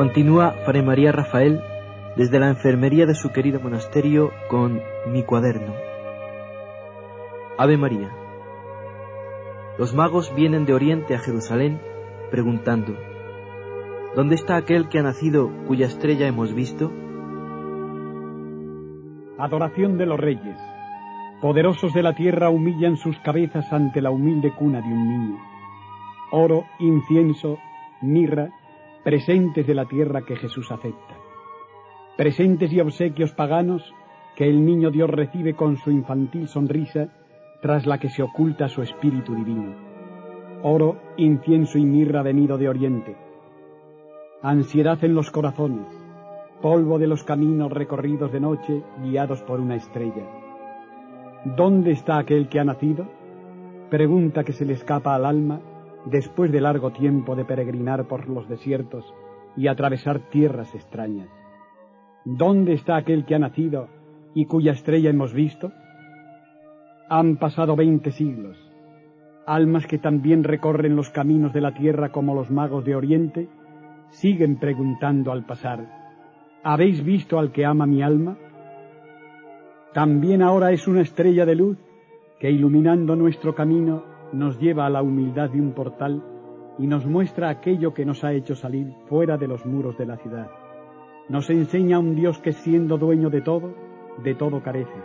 Continúa Fray María Rafael desde la enfermería de su querido monasterio con mi cuaderno. Ave María. Los magos vienen de Oriente a Jerusalén preguntando, ¿Dónde está aquel que ha nacido cuya estrella hemos visto? Adoración de los reyes. Poderosos de la tierra humillan sus cabezas ante la humilde cuna de un niño. Oro, incienso, mirra, presentes de la tierra que Jesús acepta. Presentes y obsequios paganos que el niño Dios recibe con su infantil sonrisa tras la que se oculta su espíritu divino. Oro, incienso y mirra venido de oriente. Ansiedad en los corazones, polvo de los caminos recorridos de noche guiados por una estrella. ¿Dónde está aquel que ha nacido? Pregunta que se le escapa al alma después de largo tiempo de peregrinar por los desiertos y atravesar tierras extrañas. ¿Dónde está aquel que ha nacido y cuya estrella hemos visto? Han pasado veinte siglos. Almas que también recorren los caminos de la tierra como los magos de Oriente, siguen preguntando al pasar, ¿habéis visto al que ama mi alma? También ahora es una estrella de luz que iluminando nuestro camino nos lleva a la humildad de un portal y nos muestra aquello que nos ha hecho salir fuera de los muros de la ciudad. Nos enseña un Dios que siendo dueño de todo, de todo carece,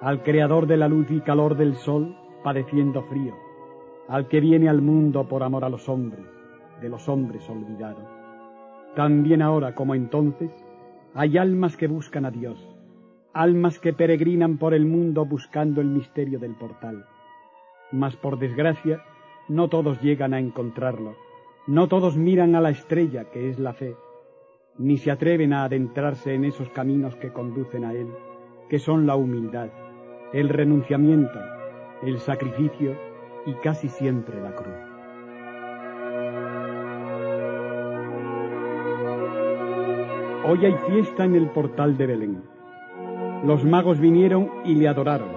al creador de la luz y calor del sol, padeciendo frío, al que viene al mundo por amor a los hombres, de los hombres olvidados. También ahora como entonces, hay almas que buscan a Dios, almas que peregrinan por el mundo buscando el misterio del portal mas por desgracia no todos llegan a encontrarlo, no todos miran a la estrella que es la fe, ni se atreven a adentrarse en esos caminos que conducen a Él, que son la humildad, el renunciamiento, el sacrificio y casi siempre la cruz. Hoy hay fiesta en el portal de Belén. Los magos vinieron y le adoraron.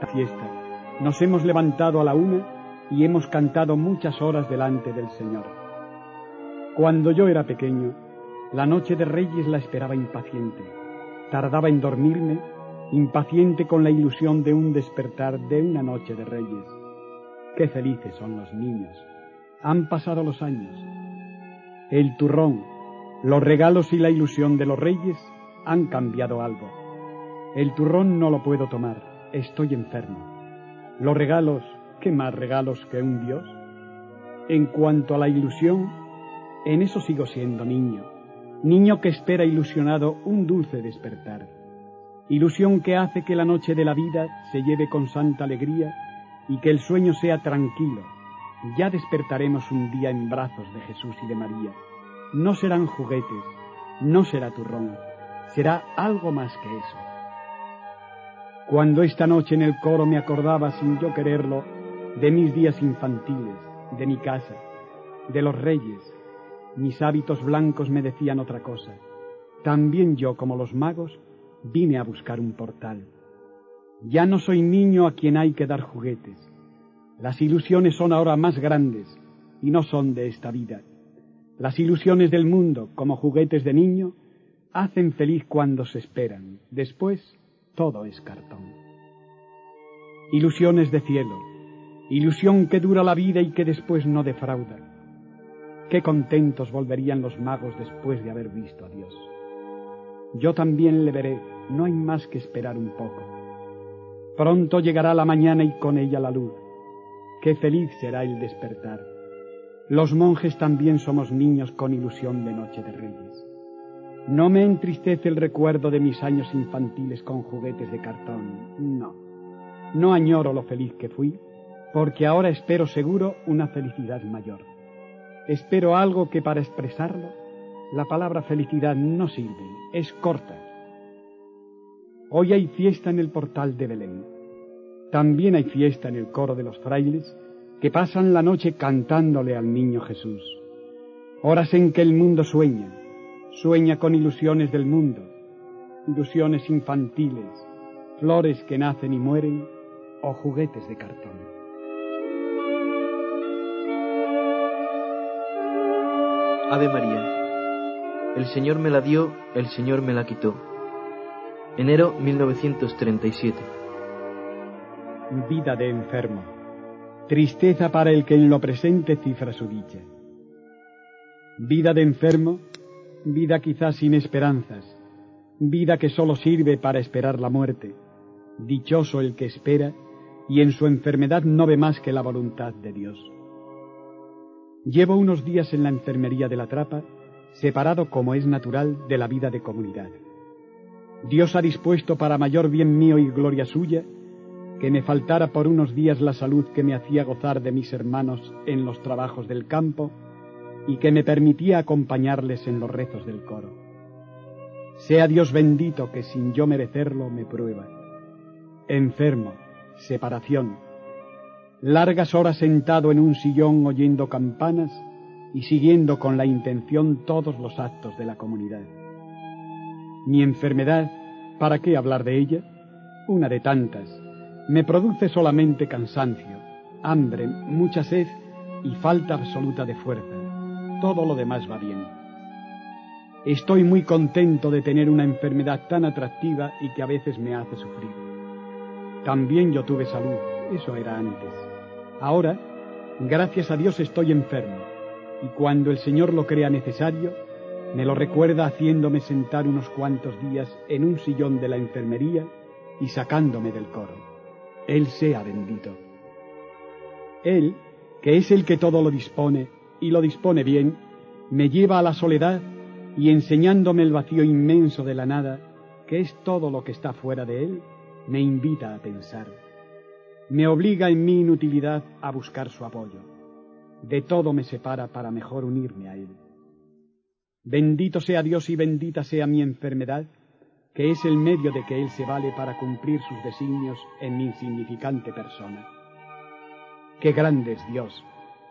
La fiesta nos hemos levantado a la una y hemos cantado muchas horas delante del Señor. Cuando yo era pequeño, la noche de Reyes la esperaba impaciente. Tardaba en dormirme, impaciente con la ilusión de un despertar de una noche de Reyes. Qué felices son los niños. Han pasado los años. El turrón, los regalos y la ilusión de los Reyes han cambiado algo. El turrón no lo puedo tomar. Estoy enfermo. Los regalos, ¿qué más regalos que un Dios? En cuanto a la ilusión, en eso sigo siendo niño, niño que espera ilusionado un dulce despertar, ilusión que hace que la noche de la vida se lleve con santa alegría y que el sueño sea tranquilo. Ya despertaremos un día en brazos de Jesús y de María. No serán juguetes, no será turrón, será algo más que eso. Cuando esta noche en el coro me acordaba sin yo quererlo de mis días infantiles, de mi casa, de los reyes, mis hábitos blancos me decían otra cosa. También yo, como los magos, vine a buscar un portal. Ya no soy niño a quien hay que dar juguetes. Las ilusiones son ahora más grandes y no son de esta vida. Las ilusiones del mundo, como juguetes de niño, hacen feliz cuando se esperan. Después todo es cartón. Ilusiones de cielo, ilusión que dura la vida y que después no defrauda. Qué contentos volverían los magos después de haber visto a Dios. Yo también le veré, no hay más que esperar un poco. Pronto llegará la mañana y con ella la luz. Qué feliz será el despertar. Los monjes también somos niños con ilusión de Noche de Reyes. No me entristece el recuerdo de mis años infantiles con juguetes de cartón, no. No añoro lo feliz que fui, porque ahora espero seguro una felicidad mayor. Espero algo que para expresarlo, la palabra felicidad no sirve, es corta. Hoy hay fiesta en el portal de Belén. También hay fiesta en el coro de los frailes que pasan la noche cantándole al niño Jesús. Horas en que el mundo sueña, Sueña con ilusiones del mundo, ilusiones infantiles, flores que nacen y mueren o juguetes de cartón. Ave María. El Señor me la dio, el Señor me la quitó. Enero 1937. Vida de enfermo. Tristeza para el que en lo presente cifra su dicha. Vida de enfermo, vida quizás sin esperanzas, vida que sólo sirve para esperar la muerte. Dichoso el que espera y en su enfermedad no ve más que la voluntad de Dios. Llevo unos días en la enfermería de la trapa, separado como es natural de la vida de comunidad. Dios ha dispuesto para mayor bien mío y gloria suya que me faltara por unos días la salud que me hacía gozar de mis hermanos en los trabajos del campo y que me permitía acompañarles en los rezos del coro. Sea Dios bendito que sin yo merecerlo me prueba. Enfermo, separación, largas horas sentado en un sillón oyendo campanas y siguiendo con la intención todos los actos de la comunidad. Mi enfermedad, ¿para qué hablar de ella? Una de tantas. Me produce solamente cansancio, hambre, mucha sed y falta absoluta de fuerza. Todo lo demás va bien. Estoy muy contento de tener una enfermedad tan atractiva y que a veces me hace sufrir. También yo tuve salud, eso era antes. Ahora, gracias a Dios estoy enfermo, y cuando el Señor lo crea necesario, me lo recuerda haciéndome sentar unos cuantos días en un sillón de la enfermería y sacándome del coro. Él sea bendito. Él, que es el que todo lo dispone, y lo dispone bien, me lleva a la soledad y enseñándome el vacío inmenso de la nada, que es todo lo que está fuera de él, me invita a pensar. Me obliga en mi inutilidad a buscar su apoyo. De todo me separa para mejor unirme a él. Bendito sea Dios y bendita sea mi enfermedad, que es el medio de que Él se vale para cumplir sus designios en mi insignificante persona. Qué grande es Dios,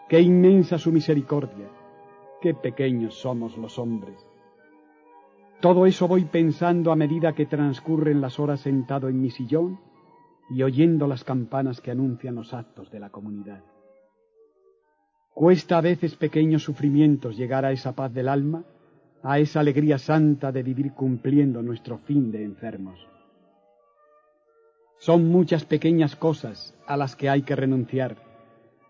qué inmensa su misericordia, qué pequeños somos los hombres. Todo eso voy pensando a medida que transcurren las horas sentado en mi sillón y oyendo las campanas que anuncian los actos de la comunidad. Cuesta a veces pequeños sufrimientos llegar a esa paz del alma, a esa alegría santa de vivir cumpliendo nuestro fin de enfermos. Son muchas pequeñas cosas a las que hay que renunciar,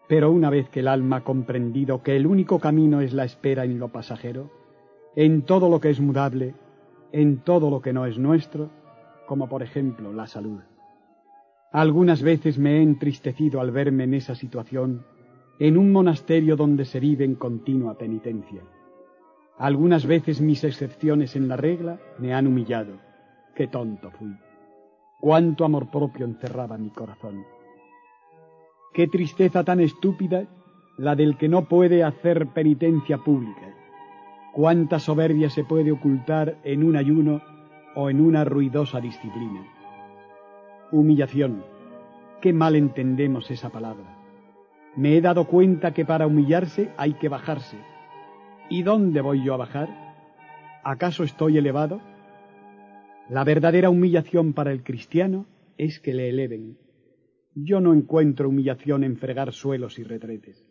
pero una vez que el alma ha comprendido que el único camino es la espera en lo pasajero, en todo lo que es mudable, en todo lo que no es nuestro, como por ejemplo la salud. Algunas veces me he entristecido al verme en esa situación, en un monasterio donde se vive en continua penitencia. Algunas veces mis excepciones en la regla me han humillado. Qué tonto fui. Cuánto amor propio encerraba mi corazón. Qué tristeza tan estúpida la del que no puede hacer penitencia pública cuánta soberbia se puede ocultar en un ayuno o en una ruidosa disciplina. Humillación. Qué mal entendemos esa palabra. Me he dado cuenta que para humillarse hay que bajarse. ¿Y dónde voy yo a bajar? ¿Acaso estoy elevado? La verdadera humillación para el cristiano es que le eleven. Yo no encuentro humillación en fregar suelos y retretes.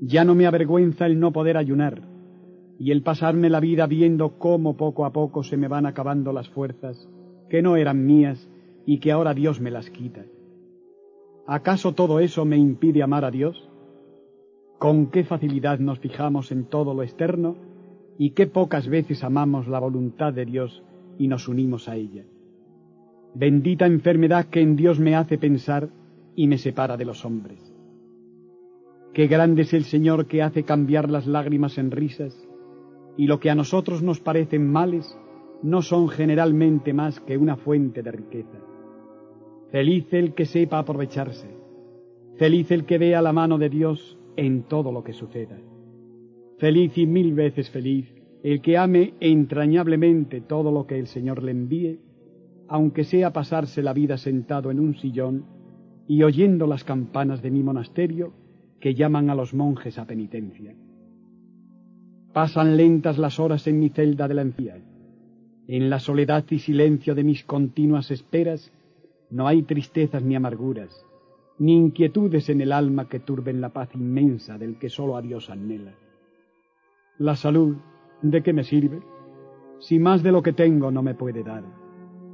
Ya no me avergüenza el no poder ayunar y el pasarme la vida viendo cómo poco a poco se me van acabando las fuerzas que no eran mías y que ahora Dios me las quita. ¿Acaso todo eso me impide amar a Dios? ¿Con qué facilidad nos fijamos en todo lo externo y qué pocas veces amamos la voluntad de Dios y nos unimos a ella? Bendita enfermedad que en Dios me hace pensar y me separa de los hombres. Qué grande es el Señor que hace cambiar las lágrimas en risas, y lo que a nosotros nos parecen males no son generalmente más que una fuente de riqueza. Feliz el que sepa aprovecharse, feliz el que vea la mano de Dios en todo lo que suceda. Feliz y mil veces feliz el que ame entrañablemente todo lo que el Señor le envíe, aunque sea pasarse la vida sentado en un sillón y oyendo las campanas de mi monasterio, que llaman a los monjes a penitencia. Pasan lentas las horas en mi celda de la encía. En la soledad y silencio de mis continuas esperas no hay tristezas ni amarguras, ni inquietudes en el alma que turben la paz inmensa del que solo a Dios anhela. La salud, ¿de qué me sirve? Si más de lo que tengo no me puede dar,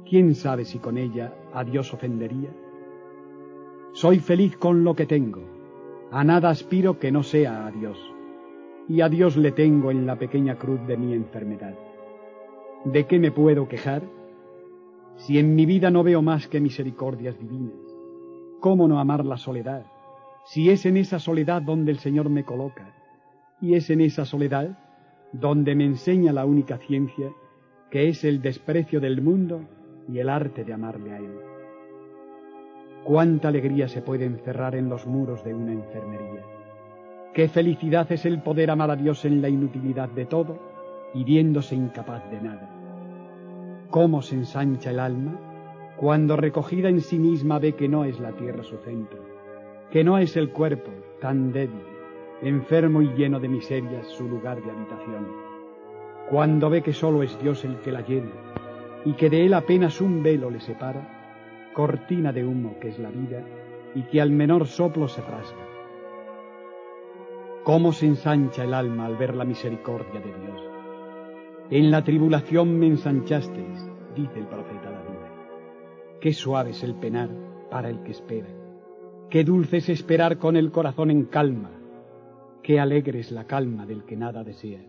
¿quién sabe si con ella a Dios ofendería? Soy feliz con lo que tengo, a nada aspiro que no sea a Dios, y a Dios le tengo en la pequeña cruz de mi enfermedad. ¿De qué me puedo quejar? Si en mi vida no veo más que misericordias divinas, ¿cómo no amar la soledad? Si es en esa soledad donde el Señor me coloca, y es en esa soledad donde me enseña la única ciencia, que es el desprecio del mundo y el arte de amarle a Él. Cuánta alegría se puede encerrar en los muros de una enfermería. Qué felicidad es el poder amar a Dios en la inutilidad de todo y viéndose incapaz de nada. Cómo se ensancha el alma cuando recogida en sí misma ve que no es la tierra su centro, que no es el cuerpo tan débil, enfermo y lleno de miserias su lugar de habitación. Cuando ve que solo es Dios el que la llena y que de él apenas un velo le separa, cortina de humo que es la vida y que al menor soplo se rasga. Cómo se ensancha el alma al ver la misericordia de Dios. En la tribulación me ensanchasteis, dice el profeta David. Qué suave es el penar para el que espera. Qué dulce es esperar con el corazón en calma Qué alegre es la calma del que nada desea.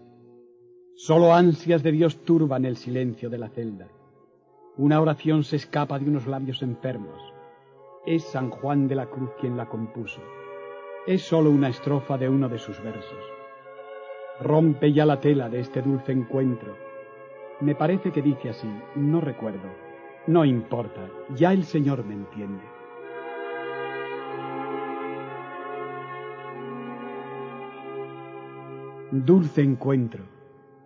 Solo ansias de Dios turban el silencio de la celda. Una oración se escapa de unos labios enfermos. Es San Juan de la Cruz quien la compuso. Es sólo una estrofa de uno de sus versos. Rompe ya la tela de este dulce encuentro. Me parece que dice así, no recuerdo. No importa, ya el Señor me entiende. Dulce encuentro.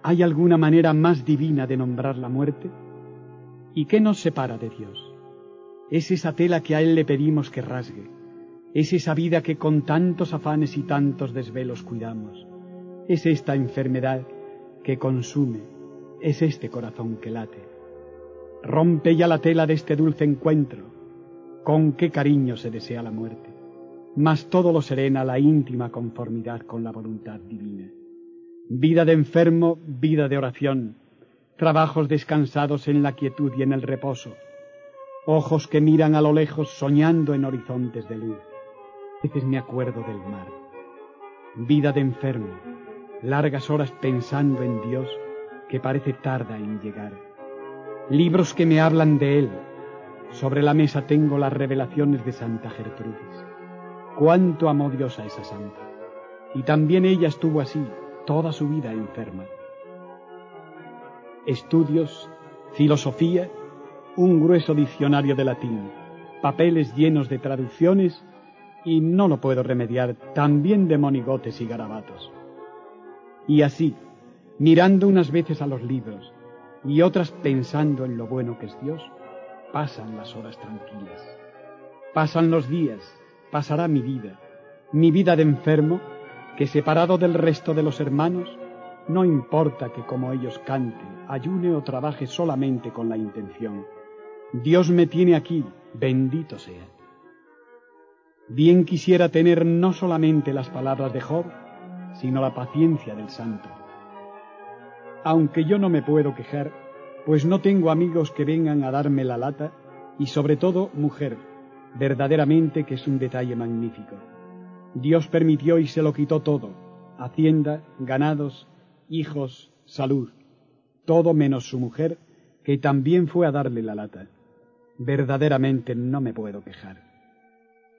¿Hay alguna manera más divina de nombrar la muerte? ¿Y qué nos separa de Dios? Es esa tela que a Él le pedimos que rasgue. Es esa vida que con tantos afanes y tantos desvelos cuidamos. Es esta enfermedad que consume. Es este corazón que late. Rompe ya la tela de este dulce encuentro. Con qué cariño se desea la muerte. Mas todo lo serena la íntima conformidad con la voluntad divina vida de enfermo, vida de oración, trabajos descansados en la quietud y en el reposo, ojos que miran a lo lejos soñando en horizontes de luz. A veces me acuerdo del mar, vida de enfermo, largas horas pensando en Dios que parece tarda en llegar, libros que me hablan de Él, sobre la mesa tengo las revelaciones de Santa Gertrudis. Cuánto amó Dios a esa santa. Y también ella estuvo así, toda su vida enferma. Estudios, filosofía, un grueso diccionario de latín, papeles llenos de traducciones y no lo puedo remediar, también de monigotes y garabatos. Y así, mirando unas veces a los libros y otras pensando en lo bueno que es Dios, pasan las horas tranquilas. Pasan los días, pasará mi vida, mi vida de enfermo que separado del resto de los hermanos, no importa que como ellos cante, ayune o trabaje solamente con la intención. Dios me tiene aquí, bendito sea. Bien quisiera tener no solamente las palabras de Job, sino la paciencia del santo. Aunque yo no me puedo quejar, pues no tengo amigos que vengan a darme la lata, y sobre todo mujer, verdaderamente que es un detalle magnífico. Dios permitió y se lo quitó todo, hacienda, ganados, hijos, salud, todo menos su mujer, que también fue a darle la lata. Verdaderamente no me puedo quejar.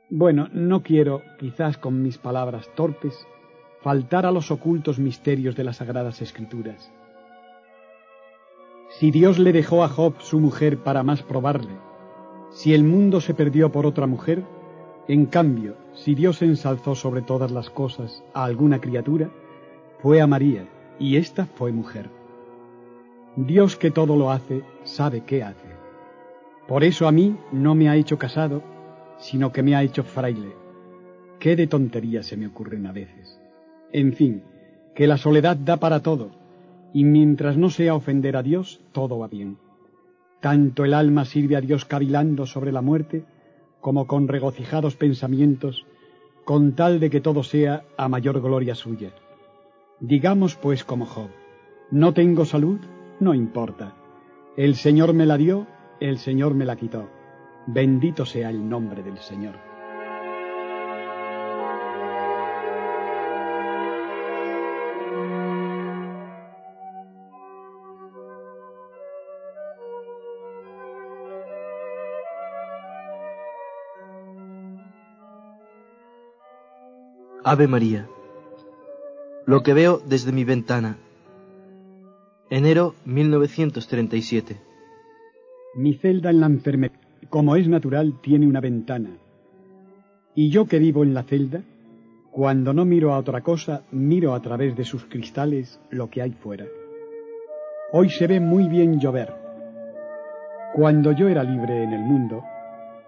Bueno, no quiero, quizás con mis palabras torpes, faltar a los ocultos misterios de las sagradas escrituras. Si Dios le dejó a Job su mujer para más probarle, si el mundo se perdió por otra mujer, en cambio, si Dios ensalzó sobre todas las cosas a alguna criatura, fue a María, y ésta fue mujer. Dios que todo lo hace, sabe qué hace. Por eso a mí no me ha hecho casado, sino que me ha hecho fraile. Qué de tonterías se me ocurren a veces. En fin, que la soledad da para todo, y mientras no sea ofender a Dios, todo va bien. Tanto el alma sirve a Dios cavilando sobre la muerte, como con regocijados pensamientos, con tal de que todo sea a mayor gloria suya. Digamos pues como Job, no tengo salud, no importa. El Señor me la dio, el Señor me la quitó. Bendito sea el nombre del Señor. Ave María. Lo que veo desde mi ventana. Enero 1937. Mi celda en la enfermedad, como es natural, tiene una ventana. Y yo que vivo en la celda, cuando no miro a otra cosa, miro a través de sus cristales lo que hay fuera. Hoy se ve muy bien llover. Cuando yo era libre en el mundo,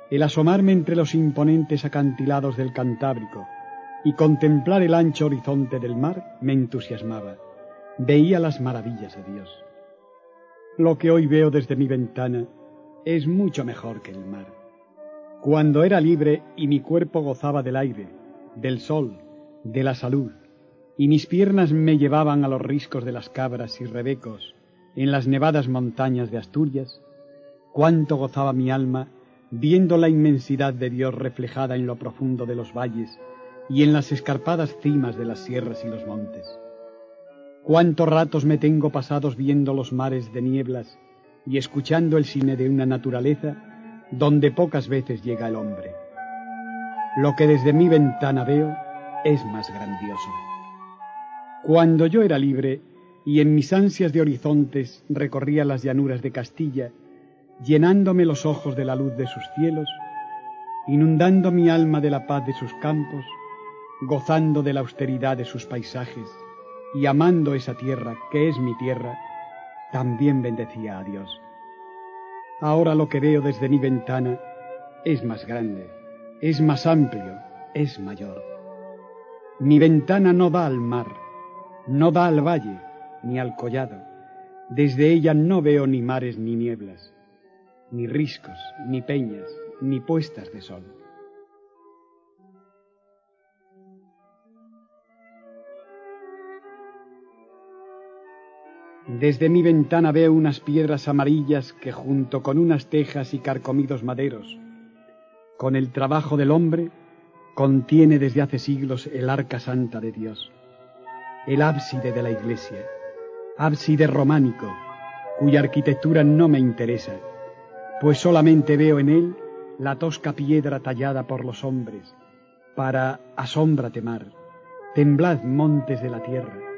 el asomarme entre los imponentes acantilados del Cantábrico, y contemplar el ancho horizonte del mar me entusiasmaba. Veía las maravillas de Dios. Lo que hoy veo desde mi ventana es mucho mejor que el mar. Cuando era libre y mi cuerpo gozaba del aire, del sol, de la salud, y mis piernas me llevaban a los riscos de las cabras y rebecos en las nevadas montañas de Asturias, cuánto gozaba mi alma viendo la inmensidad de Dios reflejada en lo profundo de los valles y en las escarpadas cimas de las sierras y los montes. Cuántos ratos me tengo pasados viendo los mares de nieblas y escuchando el cine de una naturaleza donde pocas veces llega el hombre. Lo que desde mi ventana veo es más grandioso. Cuando yo era libre y en mis ansias de horizontes recorría las llanuras de Castilla, llenándome los ojos de la luz de sus cielos, inundando mi alma de la paz de sus campos, gozando de la austeridad de sus paisajes y amando esa tierra que es mi tierra, también bendecía a Dios. Ahora lo que veo desde mi ventana es más grande, es más amplio, es mayor. Mi ventana no da al mar, no da al valle, ni al collado. Desde ella no veo ni mares ni nieblas, ni riscos, ni peñas, ni puestas de sol. Desde mi ventana veo unas piedras amarillas que junto con unas tejas y carcomidos maderos, con el trabajo del hombre, contiene desde hace siglos el arca santa de Dios, el ábside de la iglesia, ábside románico, cuya arquitectura no me interesa, pues solamente veo en él la tosca piedra tallada por los hombres, para asómbrate mar, temblad montes de la tierra,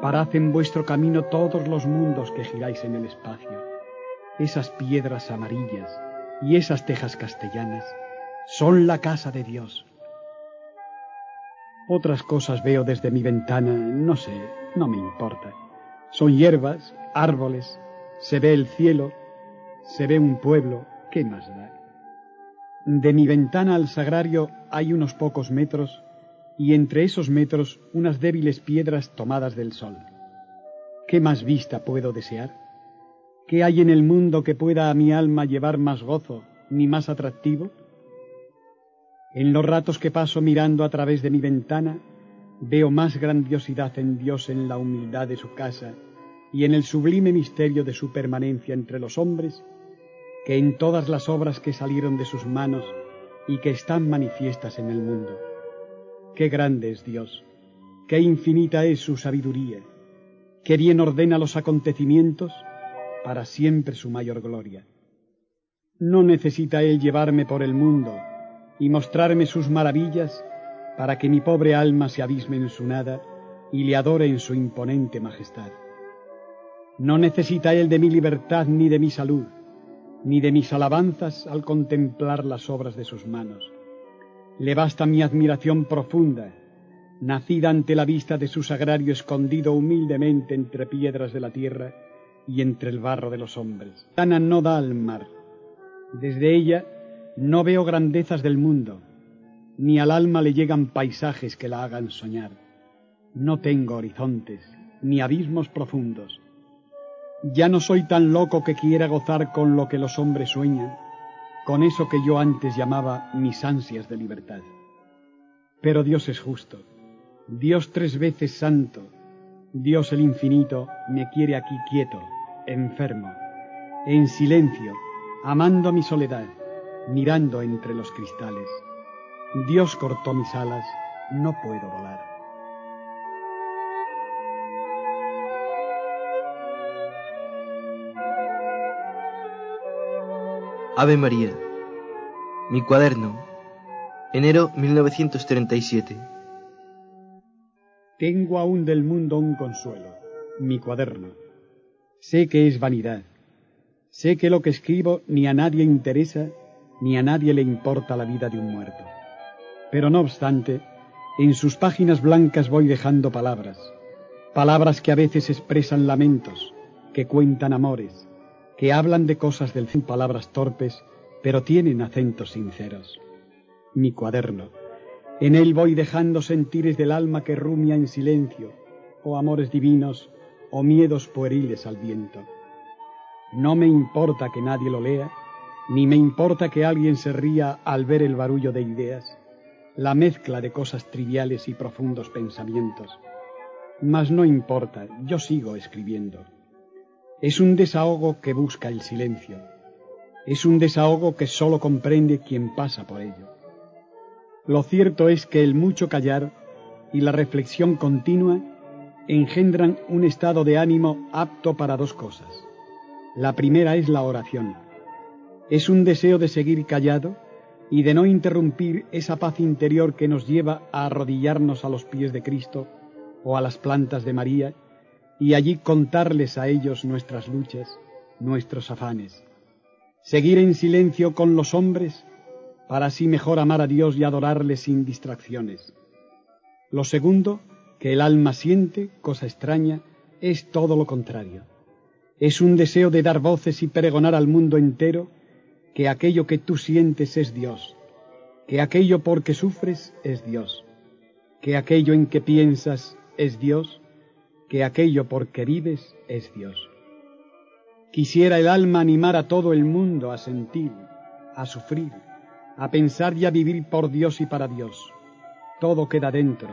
Parad en vuestro camino todos los mundos que giráis en el espacio. Esas piedras amarillas y esas tejas castellanas son la casa de Dios. Otras cosas veo desde mi ventana, no sé, no me importa. Son hierbas, árboles, se ve el cielo, se ve un pueblo, ¿qué más da? De mi ventana al sagrario hay unos pocos metros y entre esos metros unas débiles piedras tomadas del sol. ¿Qué más vista puedo desear? ¿Qué hay en el mundo que pueda a mi alma llevar más gozo ni más atractivo? En los ratos que paso mirando a través de mi ventana, veo más grandiosidad en Dios en la humildad de su casa y en el sublime misterio de su permanencia entre los hombres, que en todas las obras que salieron de sus manos y que están manifiestas en el mundo. Qué grande es Dios, qué infinita es su sabiduría, qué bien ordena los acontecimientos para siempre su mayor gloria. No necesita Él llevarme por el mundo y mostrarme sus maravillas para que mi pobre alma se abisme en su nada y le adore en su imponente majestad. No necesita Él de mi libertad ni de mi salud, ni de mis alabanzas al contemplar las obras de sus manos le basta mi admiración profunda, nacida ante la vista de su sagrario escondido humildemente entre piedras de la tierra y entre el barro de los hombres. Ana no da al mar. Desde ella no veo grandezas del mundo, ni al alma le llegan paisajes que la hagan soñar. No tengo horizontes, ni abismos profundos. Ya no soy tan loco que quiera gozar con lo que los hombres sueñan, con eso que yo antes llamaba mis ansias de libertad. Pero Dios es justo, Dios tres veces santo, Dios el infinito me quiere aquí quieto, enfermo, en silencio, amando mi soledad, mirando entre los cristales. Dios cortó mis alas, no puedo volar. Ave María. Mi cuaderno. Enero 1937. Tengo aún del mundo un consuelo, mi cuaderno. Sé que es vanidad. Sé que lo que escribo ni a nadie interesa, ni a nadie le importa la vida de un muerto. Pero no obstante, en sus páginas blancas voy dejando palabras, palabras que a veces expresan lamentos, que cuentan amores, que hablan de cosas del fin, palabras torpes, pero tienen acentos sinceros. Mi cuaderno. En él voy dejando sentires del alma que rumia en silencio, o amores divinos, o miedos pueriles al viento. No me importa que nadie lo lea, ni me importa que alguien se ría al ver el barullo de ideas la mezcla de cosas triviales y profundos pensamientos. Mas no importa, yo sigo escribiendo. Es un desahogo que busca el silencio. Es un desahogo que sólo comprende quien pasa por ello. Lo cierto es que el mucho callar y la reflexión continua engendran un estado de ánimo apto para dos cosas. La primera es la oración. Es un deseo de seguir callado y de no interrumpir esa paz interior que nos lleva a arrodillarnos a los pies de Cristo o a las plantas de María y allí contarles a ellos nuestras luchas, nuestros afanes. Seguir en silencio con los hombres para así mejor amar a Dios y adorarle sin distracciones. Lo segundo, que el alma siente, cosa extraña, es todo lo contrario. Es un deseo de dar voces y pregonar al mundo entero que aquello que tú sientes es Dios, que aquello por que sufres es Dios, que aquello en que piensas es Dios, que aquello por que vives es Dios. Quisiera el alma animar a todo el mundo a sentir, a sufrir, a pensar y a vivir por Dios y para Dios. Todo queda dentro,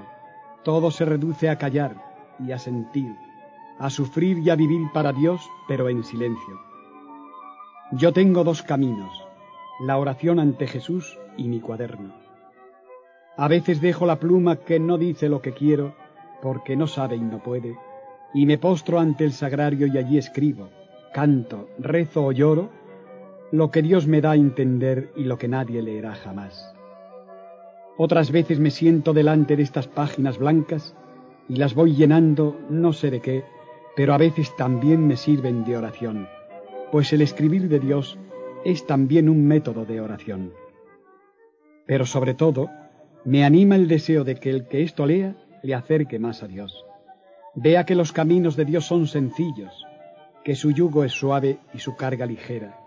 todo se reduce a callar y a sentir, a sufrir y a vivir para Dios, pero en silencio. Yo tengo dos caminos, la oración ante Jesús y mi cuaderno. A veces dejo la pluma que no dice lo que quiero, porque no sabe y no puede, y me postro ante el sagrario y allí escribo, canto, rezo o lloro, lo que Dios me da a entender y lo que nadie leerá jamás. Otras veces me siento delante de estas páginas blancas y las voy llenando no sé de qué, pero a veces también me sirven de oración pues el escribir de Dios es también un método de oración. Pero sobre todo, me anima el deseo de que el que esto lea le acerque más a Dios. Vea que los caminos de Dios son sencillos, que su yugo es suave y su carga ligera.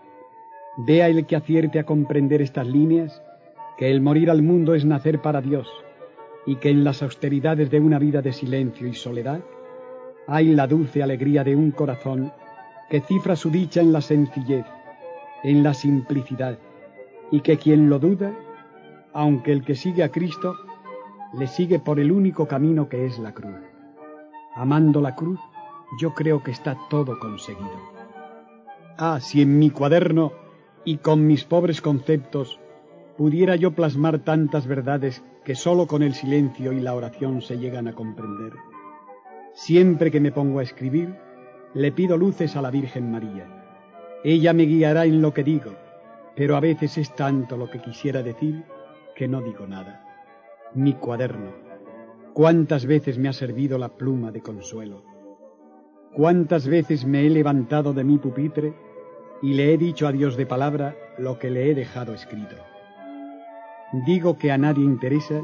Vea el que acierte a comprender estas líneas, que el morir al mundo es nacer para Dios, y que en las austeridades de una vida de silencio y soledad hay la dulce alegría de un corazón que cifra su dicha en la sencillez, en la simplicidad, y que quien lo duda, aunque el que sigue a Cristo, le sigue por el único camino que es la cruz. Amando la cruz, yo creo que está todo conseguido. Ah, si en mi cuaderno y con mis pobres conceptos pudiera yo plasmar tantas verdades que sólo con el silencio y la oración se llegan a comprender. Siempre que me pongo a escribir, le pido luces a la Virgen María. Ella me guiará en lo que digo, pero a veces es tanto lo que quisiera decir que no digo nada. Mi cuaderno. ¿Cuántas veces me ha servido la pluma de consuelo? ¿Cuántas veces me he levantado de mi pupitre y le he dicho a Dios de palabra lo que le he dejado escrito? Digo que a nadie interesa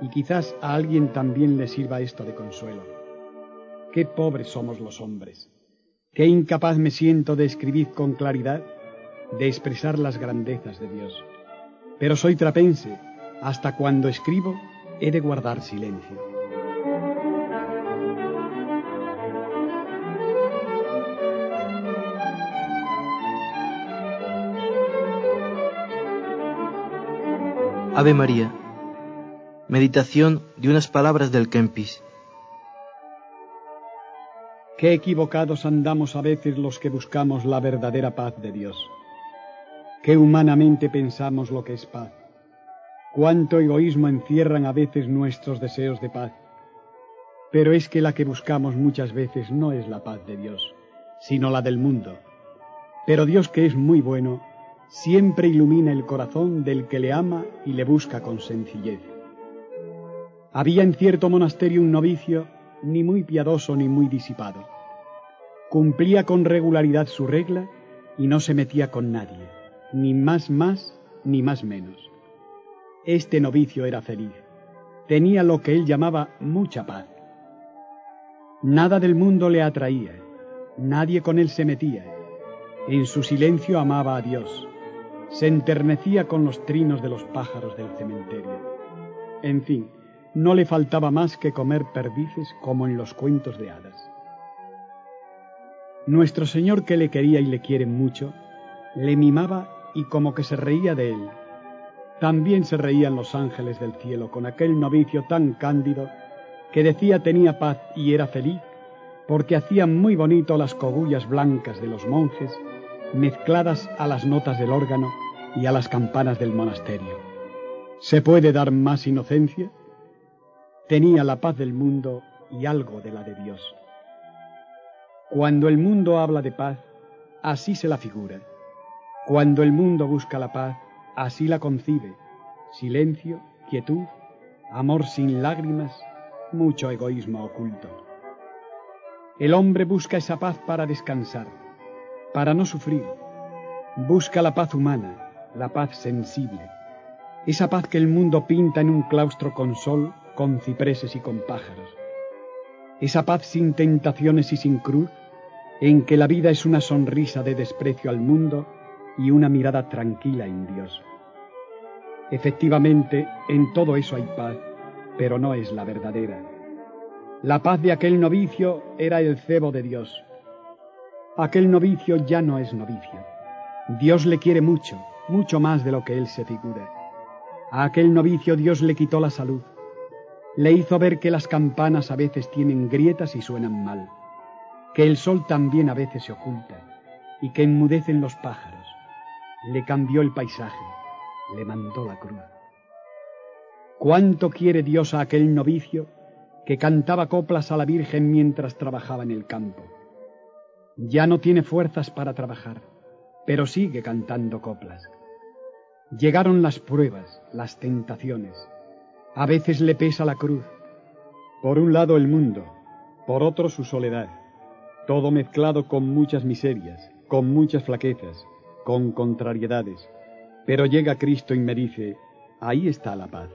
y quizás a alguien también le sirva esto de consuelo. Qué pobres somos los hombres. Qué incapaz me siento de escribir con claridad, de expresar las grandezas de Dios. Pero soy trapense, hasta cuando escribo he de guardar silencio. Ave María. Meditación de unas palabras del Kempis. Qué equivocados andamos a veces los que buscamos la verdadera paz de Dios. Qué humanamente pensamos lo que es paz. Cuánto egoísmo encierran a veces nuestros deseos de paz. Pero es que la que buscamos muchas veces no es la paz de Dios, sino la del mundo. Pero Dios que es muy bueno, siempre ilumina el corazón del que le ama y le busca con sencillez. Había en cierto monasterio un novicio ni muy piadoso ni muy disipado. Cumplía con regularidad su regla y no se metía con nadie, ni más más ni más menos. Este novicio era feliz. Tenía lo que él llamaba mucha paz. Nada del mundo le atraía, nadie con él se metía. En su silencio amaba a Dios. Se enternecía con los trinos de los pájaros del cementerio. En fin, no le faltaba más que comer perdices como en los cuentos de hadas. Nuestro Señor que le quería y le quiere mucho, le mimaba y como que se reía de él. También se reían los ángeles del cielo con aquel novicio tan cándido que decía tenía paz y era feliz, porque hacían muy bonito las cogullas blancas de los monjes mezcladas a las notas del órgano y a las campanas del monasterio. ¿Se puede dar más inocencia? tenía la paz del mundo y algo de la de Dios. Cuando el mundo habla de paz, así se la figura. Cuando el mundo busca la paz, así la concibe. Silencio, quietud, amor sin lágrimas, mucho egoísmo oculto. El hombre busca esa paz para descansar, para no sufrir. Busca la paz humana, la paz sensible, esa paz que el mundo pinta en un claustro con sol con cipreses y con pájaros. Esa paz sin tentaciones y sin cruz, en que la vida es una sonrisa de desprecio al mundo y una mirada tranquila en Dios. Efectivamente, en todo eso hay paz, pero no es la verdadera. La paz de aquel novicio era el cebo de Dios. Aquel novicio ya no es novicio. Dios le quiere mucho, mucho más de lo que él se figura. A aquel novicio Dios le quitó la salud, le hizo ver que las campanas a veces tienen grietas y suenan mal, que el sol también a veces se oculta y que enmudecen los pájaros. Le cambió el paisaje, le mandó la cruz. ¿Cuánto quiere Dios a aquel novicio que cantaba coplas a la Virgen mientras trabajaba en el campo? Ya no tiene fuerzas para trabajar, pero sigue cantando coplas. Llegaron las pruebas, las tentaciones, a veces le pesa la cruz. Por un lado el mundo, por otro su soledad, todo mezclado con muchas miserias, con muchas flaquezas, con contrariedades. Pero llega Cristo y me dice, ahí está la paz.